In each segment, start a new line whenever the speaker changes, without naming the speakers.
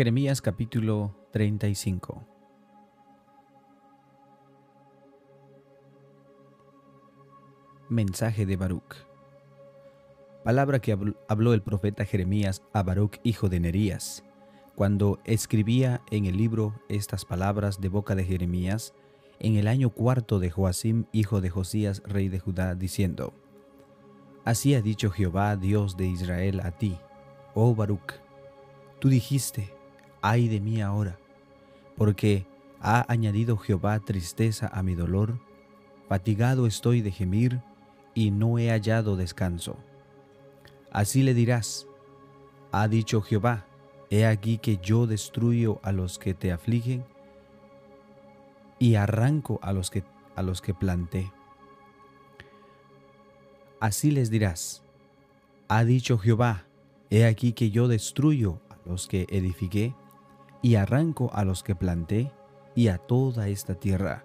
Jeremías capítulo 35 Mensaje de Baruch. Palabra que habló el profeta Jeremías a Baruch hijo de Nerías, cuando escribía en el libro estas palabras de boca de Jeremías, en el año cuarto de Joacim hijo de Josías rey de Judá, diciendo, Así ha dicho Jehová Dios de Israel a ti, oh Baruch, tú dijiste, ay de mí ahora, porque ha añadido Jehová tristeza a mi dolor, fatigado estoy de gemir y no he hallado descanso. Así le dirás, ha dicho Jehová, he aquí que yo destruyo a los que te afligen y arranco a los que, a los que planté. Así les dirás, ha dicho Jehová, he aquí que yo destruyo a los que edifiqué y arranco a los que planté y a toda esta tierra.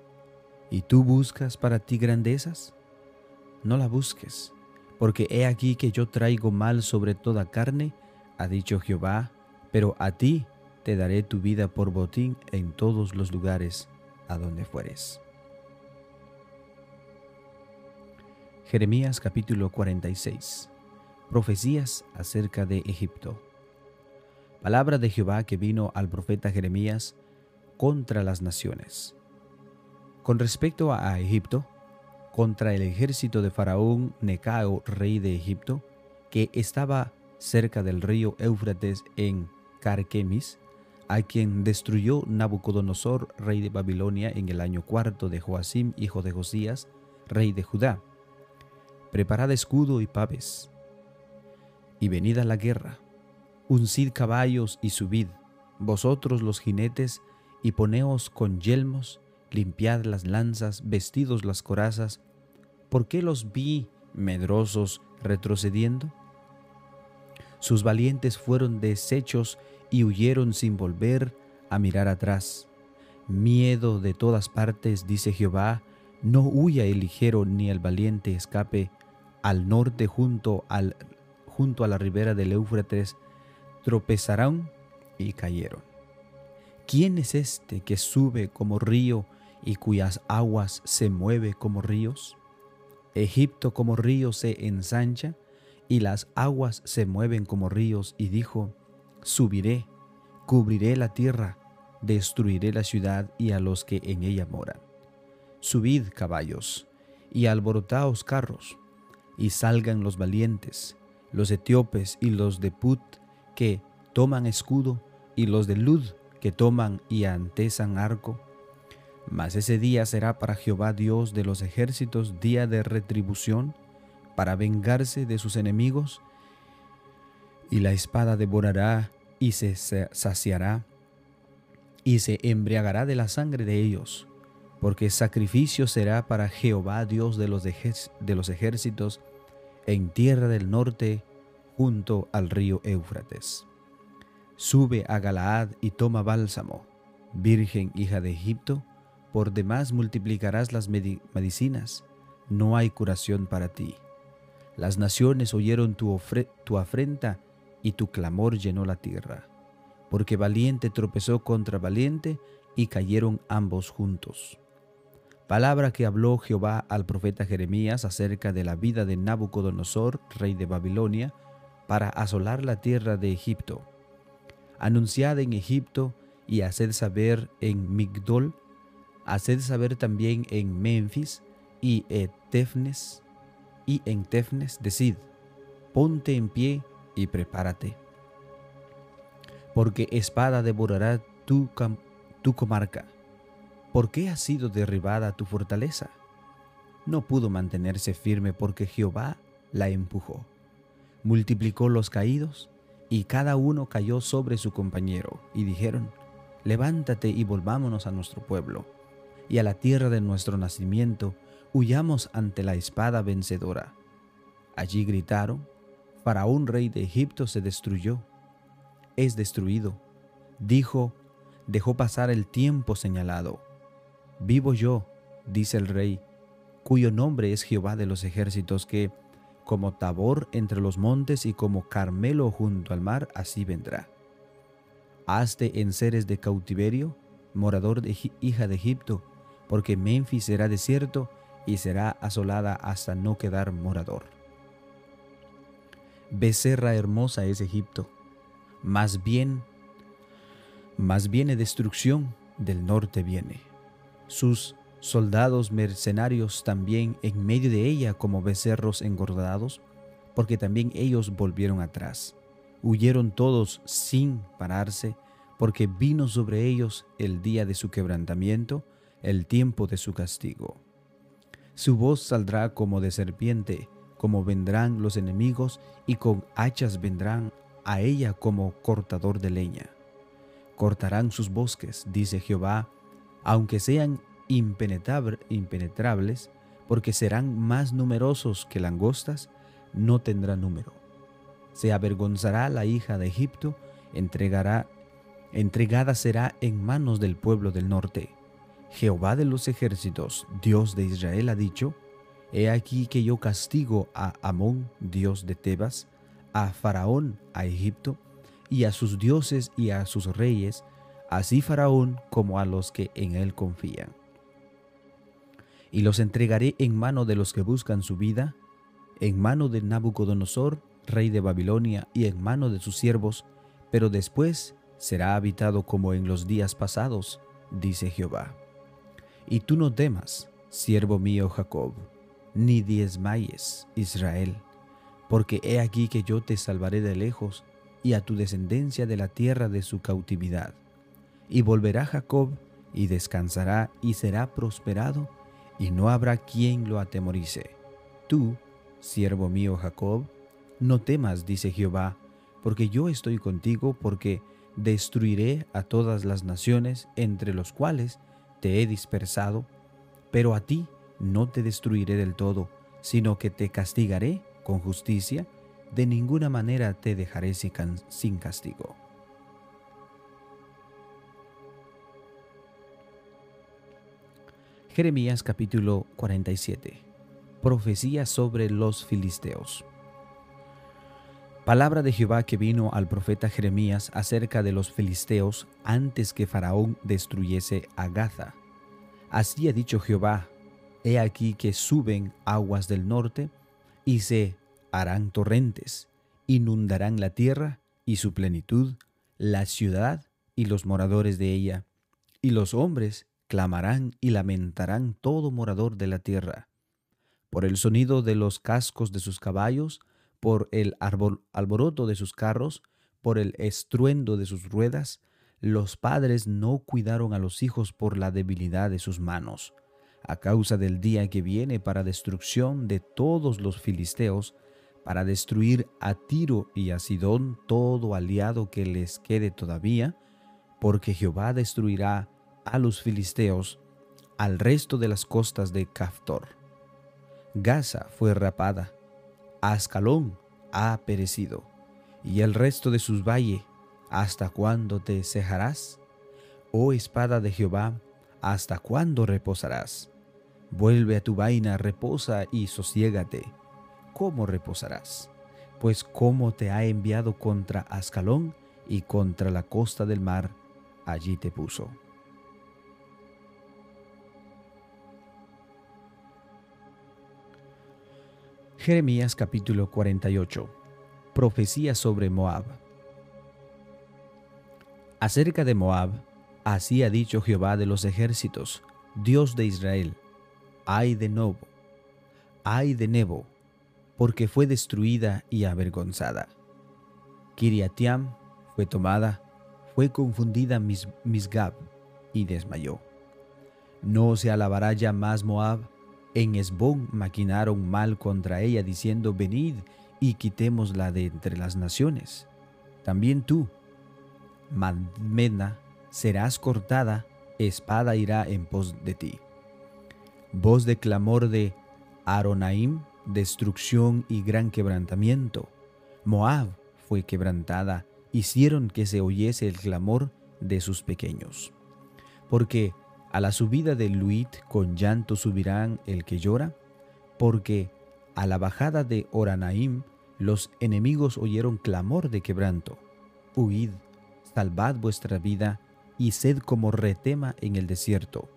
¿Y tú buscas para ti grandezas? No la busques, porque he aquí que yo traigo mal sobre toda carne, ha dicho Jehová, pero a ti te daré tu vida por botín en todos los lugares a donde fueres. Jeremías capítulo 46 Profecías acerca de Egipto palabra de Jehová que vino al profeta Jeremías contra las naciones. Con respecto a Egipto, contra el ejército de Faraón Necao, rey de Egipto, que estaba cerca del río Éufrates en Carquemis, a quien destruyó Nabucodonosor, rey de Babilonia, en el año cuarto de Joacim, hijo de Josías, rey de Judá. Preparad escudo y paves, y venid la guerra uncid caballos y subid, vosotros los jinetes, y poneos con yelmos, limpiad las lanzas, vestidos las corazas. ¿Por qué los vi medrosos retrocediendo? Sus valientes fueron deshechos y huyeron sin volver a mirar atrás. Miedo de todas partes, dice Jehová, no huya el ligero ni el valiente escape al norte junto, al, junto a la ribera del Éufrates, tropezarán y cayeron. ¿Quién es este que sube como río y cuyas aguas se mueve como ríos? Egipto como río se ensancha y las aguas se mueven como ríos y dijo, subiré, cubriré la tierra, destruiré la ciudad y a los que en ella moran. Subid caballos y alborotaos carros, y salgan los valientes, los etíopes y los de Put que toman escudo y los de Lud que toman y antesan arco. Mas ese día será para Jehová Dios de los ejércitos día de retribución, para vengarse de sus enemigos, y la espada devorará y se saciará, y se embriagará de la sangre de ellos, porque sacrificio será para Jehová Dios de los, de los ejércitos en tierra del norte junto al río Éufrates. Sube a Galaad y toma bálsamo, Virgen hija de Egipto, por demás multiplicarás las medicinas, no hay curación para ti. Las naciones oyeron tu, tu afrenta y tu clamor llenó la tierra, porque valiente tropezó contra valiente y cayeron ambos juntos. Palabra que habló Jehová al profeta Jeremías acerca de la vida de Nabucodonosor, rey de Babilonia, para asolar la tierra de Egipto. Anunciad en Egipto y haced saber en Migdol, haced saber también en Memphis y en Tefnes, y en Tefnes decid, ponte en pie y prepárate. Porque espada devorará tu, tu comarca. ¿Por qué ha sido derribada tu fortaleza? No pudo mantenerse firme porque Jehová la empujó multiplicó los caídos, y cada uno cayó sobre su compañero, y dijeron, levántate y volvámonos a nuestro pueblo, y a la tierra de nuestro nacimiento, huyamos ante la espada vencedora. Allí gritaron, Faraón rey de Egipto se destruyó, es destruido. Dijo, dejó pasar el tiempo señalado. Vivo yo, dice el rey, cuyo nombre es Jehová de los ejércitos, que como Tabor entre los montes y como Carmelo junto al mar, así vendrá. Hazte en seres de cautiverio, morador de hija de Egipto, porque Memphis será desierto y será asolada hasta no quedar morador. Becerra hermosa es Egipto, más bien, más viene destrucción, del norte viene. Sus soldados mercenarios también en medio de ella como becerros engordados, porque también ellos volvieron atrás. Huyeron todos sin pararse, porque vino sobre ellos el día de su quebrantamiento, el tiempo de su castigo. Su voz saldrá como de serpiente, como vendrán los enemigos, y con hachas vendrán a ella como cortador de leña. Cortarán sus bosques, dice Jehová, aunque sean impenetrables, porque serán más numerosos que langostas, no tendrá número. Se avergonzará la hija de Egipto, entregará, entregada será en manos del pueblo del norte. Jehová de los ejércitos, Dios de Israel, ha dicho, He aquí que yo castigo a Amón, Dios de Tebas, a Faraón, a Egipto, y a sus dioses y a sus reyes, así Faraón como a los que en él confían. Y los entregaré en mano de los que buscan su vida, en mano de Nabucodonosor, rey de Babilonia, y en mano de sus siervos, pero después será habitado como en los días pasados, dice Jehová. Y tú no temas, siervo mío Jacob, ni diezmayes, Israel, porque he aquí que yo te salvaré de lejos, y a tu descendencia de la tierra de su cautividad. Y volverá Jacob, y descansará, y será prosperado, y no habrá quien lo atemorice. Tú, siervo mío Jacob, no temas, dice Jehová, porque yo estoy contigo, porque destruiré a todas las naciones entre los cuales te he dispersado, pero a ti no te destruiré del todo, sino que te castigaré con justicia, de ninguna manera te dejaré sin castigo. Jeremías capítulo 47 Profecía sobre los filisteos. Palabra de Jehová que vino al profeta Jeremías acerca de los filisteos antes que Faraón destruyese a Gaza. Así ha dicho Jehová, he aquí que suben aguas del norte y se harán torrentes, inundarán la tierra y su plenitud, la ciudad y los moradores de ella, y los hombres clamarán y lamentarán todo morador de la tierra por el sonido de los cascos de sus caballos, por el alboroto de sus carros, por el estruendo de sus ruedas, los padres no cuidaron a los hijos por la debilidad de sus manos. A causa del día que viene para destrucción de todos los filisteos, para destruir a Tiro y a Sidón todo aliado que les quede todavía, porque Jehová destruirá a los filisteos al resto de las costas de Caftor. Gaza fue rapada, Ascalón ha perecido, y el resto de sus valles, ¿hasta cuándo te cejarás? Oh espada de Jehová, ¿hasta cuándo reposarás? Vuelve a tu vaina, reposa y sosiégate. ¿Cómo reposarás? Pues cómo te ha enviado contra Ascalón y contra la costa del mar, allí te puso. Jeremías capítulo 48 Profecía sobre Moab Acerca de Moab, así ha dicho Jehová de los ejércitos, Dios de Israel, ay de Nebo, ay de Nebo, porque fue destruida y avergonzada. Kiriatiam fue tomada, fue confundida Misgab y desmayó. No se alabará ya más Moab, en Esbón maquinaron mal contra ella, diciendo, venid y quitémosla de entre las naciones. También tú, Madmena, serás cortada, espada irá en pos de ti. Voz de clamor de Aronaim, destrucción y gran quebrantamiento. Moab fue quebrantada, hicieron que se oyese el clamor de sus pequeños. Porque a la subida del Luit con llanto subirán el que llora, porque a la bajada de Oranaim los enemigos oyeron clamor de quebranto. Huid, salvad vuestra vida y sed como retema en el desierto.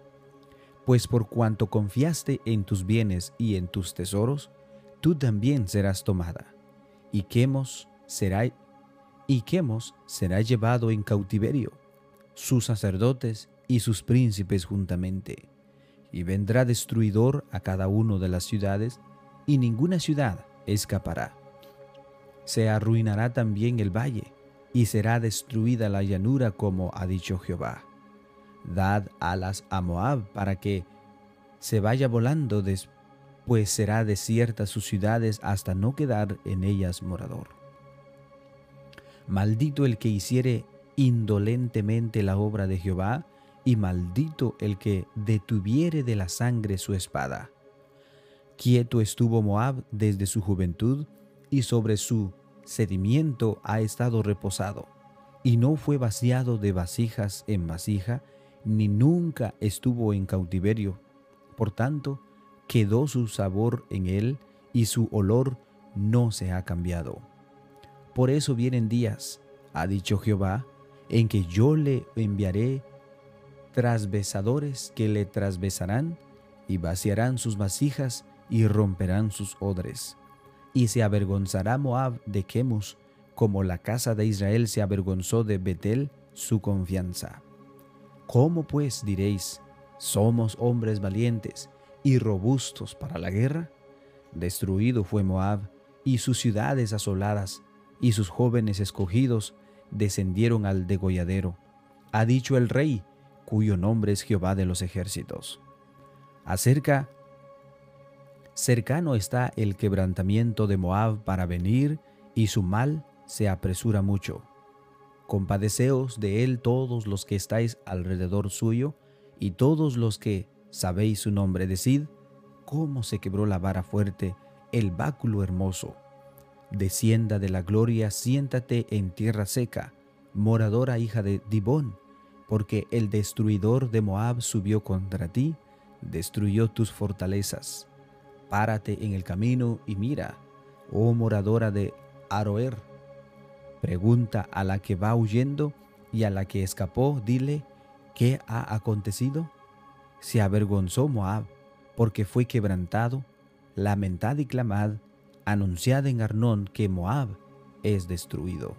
Pues por cuanto confiaste en tus bienes y en tus tesoros, tú también serás tomada. Y Quemos será, y Quemos será llevado en cautiverio, sus sacerdotes y sus príncipes juntamente. Y vendrá destruidor a cada uno de las ciudades, y ninguna ciudad escapará. Se arruinará también el valle, y será destruida la llanura como ha dicho Jehová. Dad alas a Moab para que se vaya volando, pues será desierta sus ciudades hasta no quedar en ellas morador. Maldito el que hiciere indolentemente la obra de Jehová, y maldito el que detuviere de la sangre su espada. Quieto estuvo Moab desde su juventud, y sobre su sedimiento ha estado reposado, y no fue vaciado de vasijas en vasija, ni nunca estuvo en cautiverio. Por tanto, quedó su sabor en él, y su olor no se ha cambiado. Por eso vienen días, ha dicho Jehová, en que yo le enviaré trasbesadores que le trasbesarán y vaciarán sus vasijas y romperán sus odres y se avergonzará Moab de Quemos, como la casa de Israel se avergonzó de Betel, su confianza. ¿Cómo pues diréis, somos hombres valientes y robustos para la guerra? Destruido fue Moab y sus ciudades asoladas, y sus jóvenes escogidos descendieron al degolladero. Ha dicho el rey, cuyo nombre es Jehová de los ejércitos. Acerca Cercano está el quebrantamiento de Moab para venir, y su mal se apresura mucho. Compadeceos de él todos los que estáis alrededor suyo, y todos los que sabéis su nombre, decid, cómo se quebró la vara fuerte, el báculo hermoso. Descienda de la gloria, siéntate en tierra seca, moradora hija de Dibón, porque el destruidor de Moab subió contra ti, destruyó tus fortalezas Párate en el camino y mira, oh moradora de Aroer. Pregunta a la que va huyendo y a la que escapó, dile, ¿qué ha acontecido? Se avergonzó Moab, porque fue quebrantado, lamentad y clamad, anunciad en Arnón que Moab es destruido.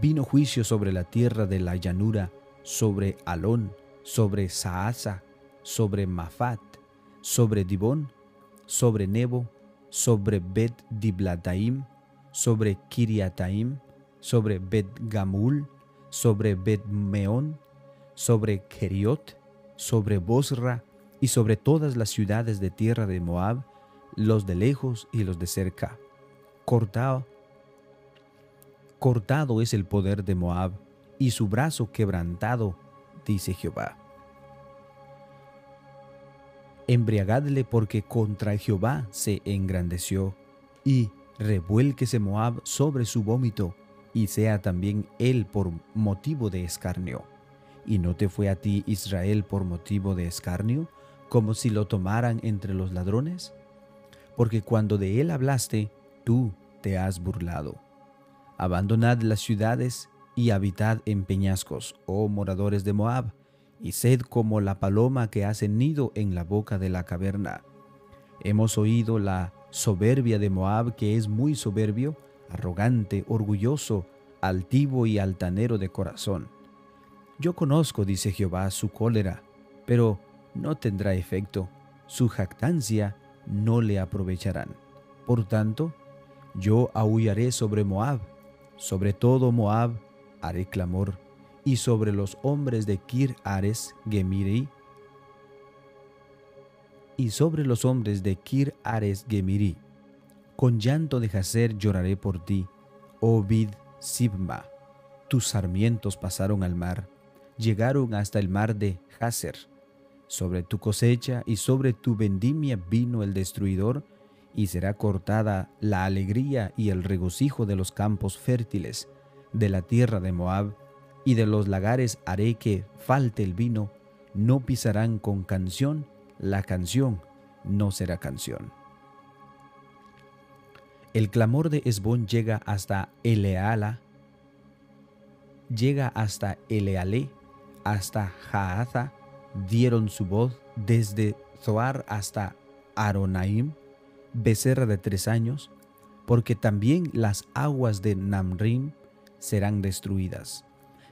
Vino juicio sobre la tierra de la llanura, sobre Alón, sobre Saasa, sobre Mafat, sobre Dibón, sobre Nebo, sobre Bet Diblataim, sobre Kiriataim, sobre Bet Gamul, sobre Bet Meón, sobre Keriot, sobre Bosra y sobre todas las ciudades de tierra de Moab, los de lejos y los de cerca. Cortado, cortado es el poder de Moab y su brazo quebrantado, dice Jehová embriagadle porque contra Jehová se engrandeció, y revuélquese Moab sobre su vómito, y sea también él por motivo de escarnio. ¿Y no te fue a ti Israel por motivo de escarnio, como si lo tomaran entre los ladrones? Porque cuando de él hablaste, tú te has burlado. Abandonad las ciudades y habitad en peñascos, oh moradores de Moab, y sed como la paloma que hace nido en la boca de la caverna. Hemos oído la soberbia de Moab, que es muy soberbio, arrogante, orgulloso, altivo y altanero de corazón. Yo conozco, dice Jehová, su cólera, pero no tendrá efecto, su jactancia no le aprovecharán. Por tanto, yo aullaré sobre Moab, sobre todo Moab haré clamor y sobre los hombres de Kir Ares Gemiri, y sobre los hombres de Kir Ares Gemiri. Con llanto de Jacer lloraré por ti, oh vid Sibma. Tus sarmientos pasaron al mar, llegaron hasta el mar de Jazer. Sobre tu cosecha y sobre tu vendimia vino el destruidor, y será cortada la alegría y el regocijo de los campos fértiles, de la tierra de Moab, y de los lagares haré que falte el vino, no pisarán con canción, la canción no será canción. El clamor de Esbón llega hasta Eleala, llega hasta Eleale, hasta Jaaza, dieron su voz desde Zoar hasta Aronaim, becerra de tres años, porque también las aguas de Namrim serán destruidas.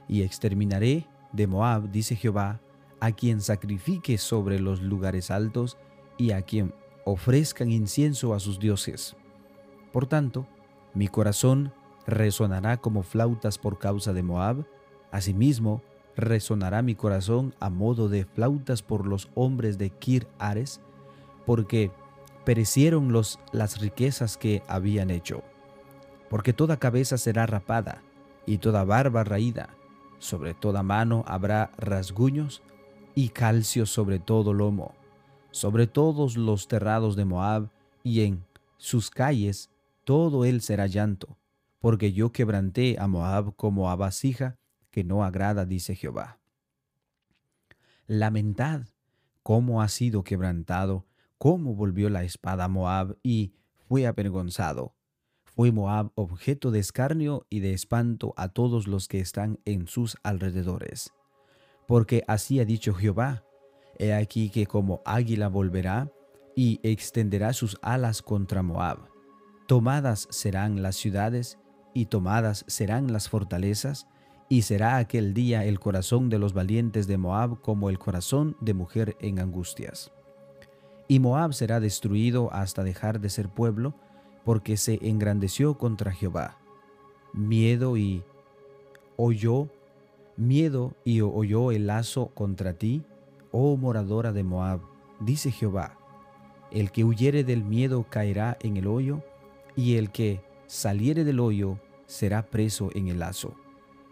Y exterminaré de Moab, dice Jehová, a quien sacrifique sobre los lugares altos y a quien ofrezcan incienso a sus dioses. Por tanto, mi corazón resonará como flautas por causa de Moab, asimismo resonará mi corazón a modo de flautas por los hombres de Kir Ares, porque perecieron los, las riquezas que habían hecho. Porque toda cabeza será rapada y toda barba raída, sobre toda mano habrá rasguños y calcio sobre todo lomo, sobre todos los terrados de Moab y en sus calles todo él será llanto, porque yo quebranté a Moab como a vasija que no agrada, dice Jehová. Lamentad cómo ha sido quebrantado, cómo volvió la espada a Moab y fue avergonzado. Fue Moab objeto de escarnio y de espanto a todos los que están en sus alrededores. Porque así ha dicho Jehová, he aquí que como águila volverá y extenderá sus alas contra Moab. Tomadas serán las ciudades y tomadas serán las fortalezas, y será aquel día el corazón de los valientes de Moab como el corazón de mujer en angustias. Y Moab será destruido hasta dejar de ser pueblo, porque se engrandeció contra Jehová. Miedo y oyó, miedo y oyó el lazo contra ti, oh moradora de Moab, dice Jehová. El que huyere del miedo caerá en el hoyo, y el que saliere del hoyo será preso en el lazo.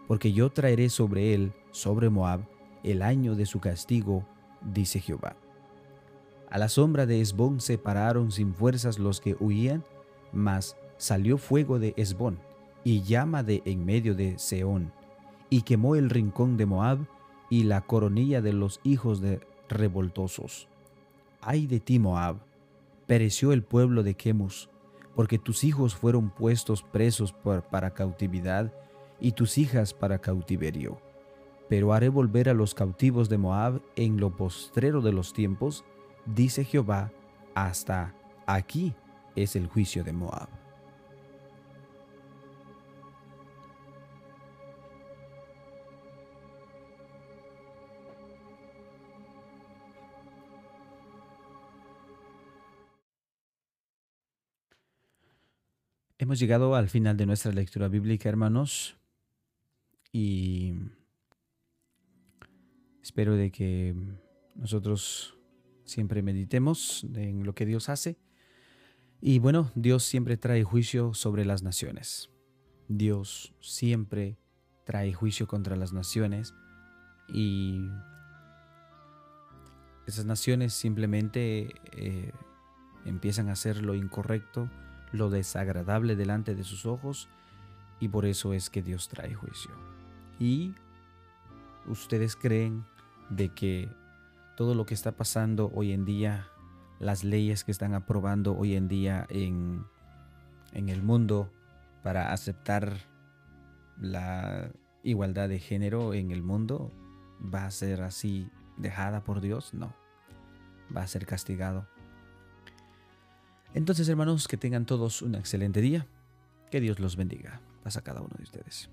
Porque yo traeré sobre él, sobre Moab, el año de su castigo, dice Jehová. A la sombra de Esbón se pararon sin fuerzas los que huían, mas salió fuego de Esbón y llama de en medio de Seón, y quemó el rincón de Moab y la coronilla de los hijos de revoltosos. Ay de ti, Moab, pereció el pueblo de Quemus, porque tus hijos fueron puestos presos para cautividad y tus hijas para cautiverio. Pero haré volver a los cautivos de Moab en lo postrero de los tiempos, dice Jehová, hasta aquí es el juicio de Moab. Hemos llegado al final de nuestra lectura bíblica, hermanos, y espero de que nosotros siempre meditemos en lo que Dios hace. Y bueno, Dios siempre trae juicio sobre las naciones. Dios siempre trae juicio contra las naciones y esas naciones simplemente eh, empiezan a hacer lo incorrecto lo desagradable delante de sus ojos y por eso es que Dios trae juicio. Y ustedes creen de que todo lo que está pasando hoy en día, las leyes que están aprobando hoy en día en, en el mundo para aceptar la igualdad de género en el mundo, va a ser así dejada por Dios? No, va a ser castigado. Entonces, hermanos, que tengan todos un excelente día. Que Dios los bendiga. Pasa cada uno de ustedes.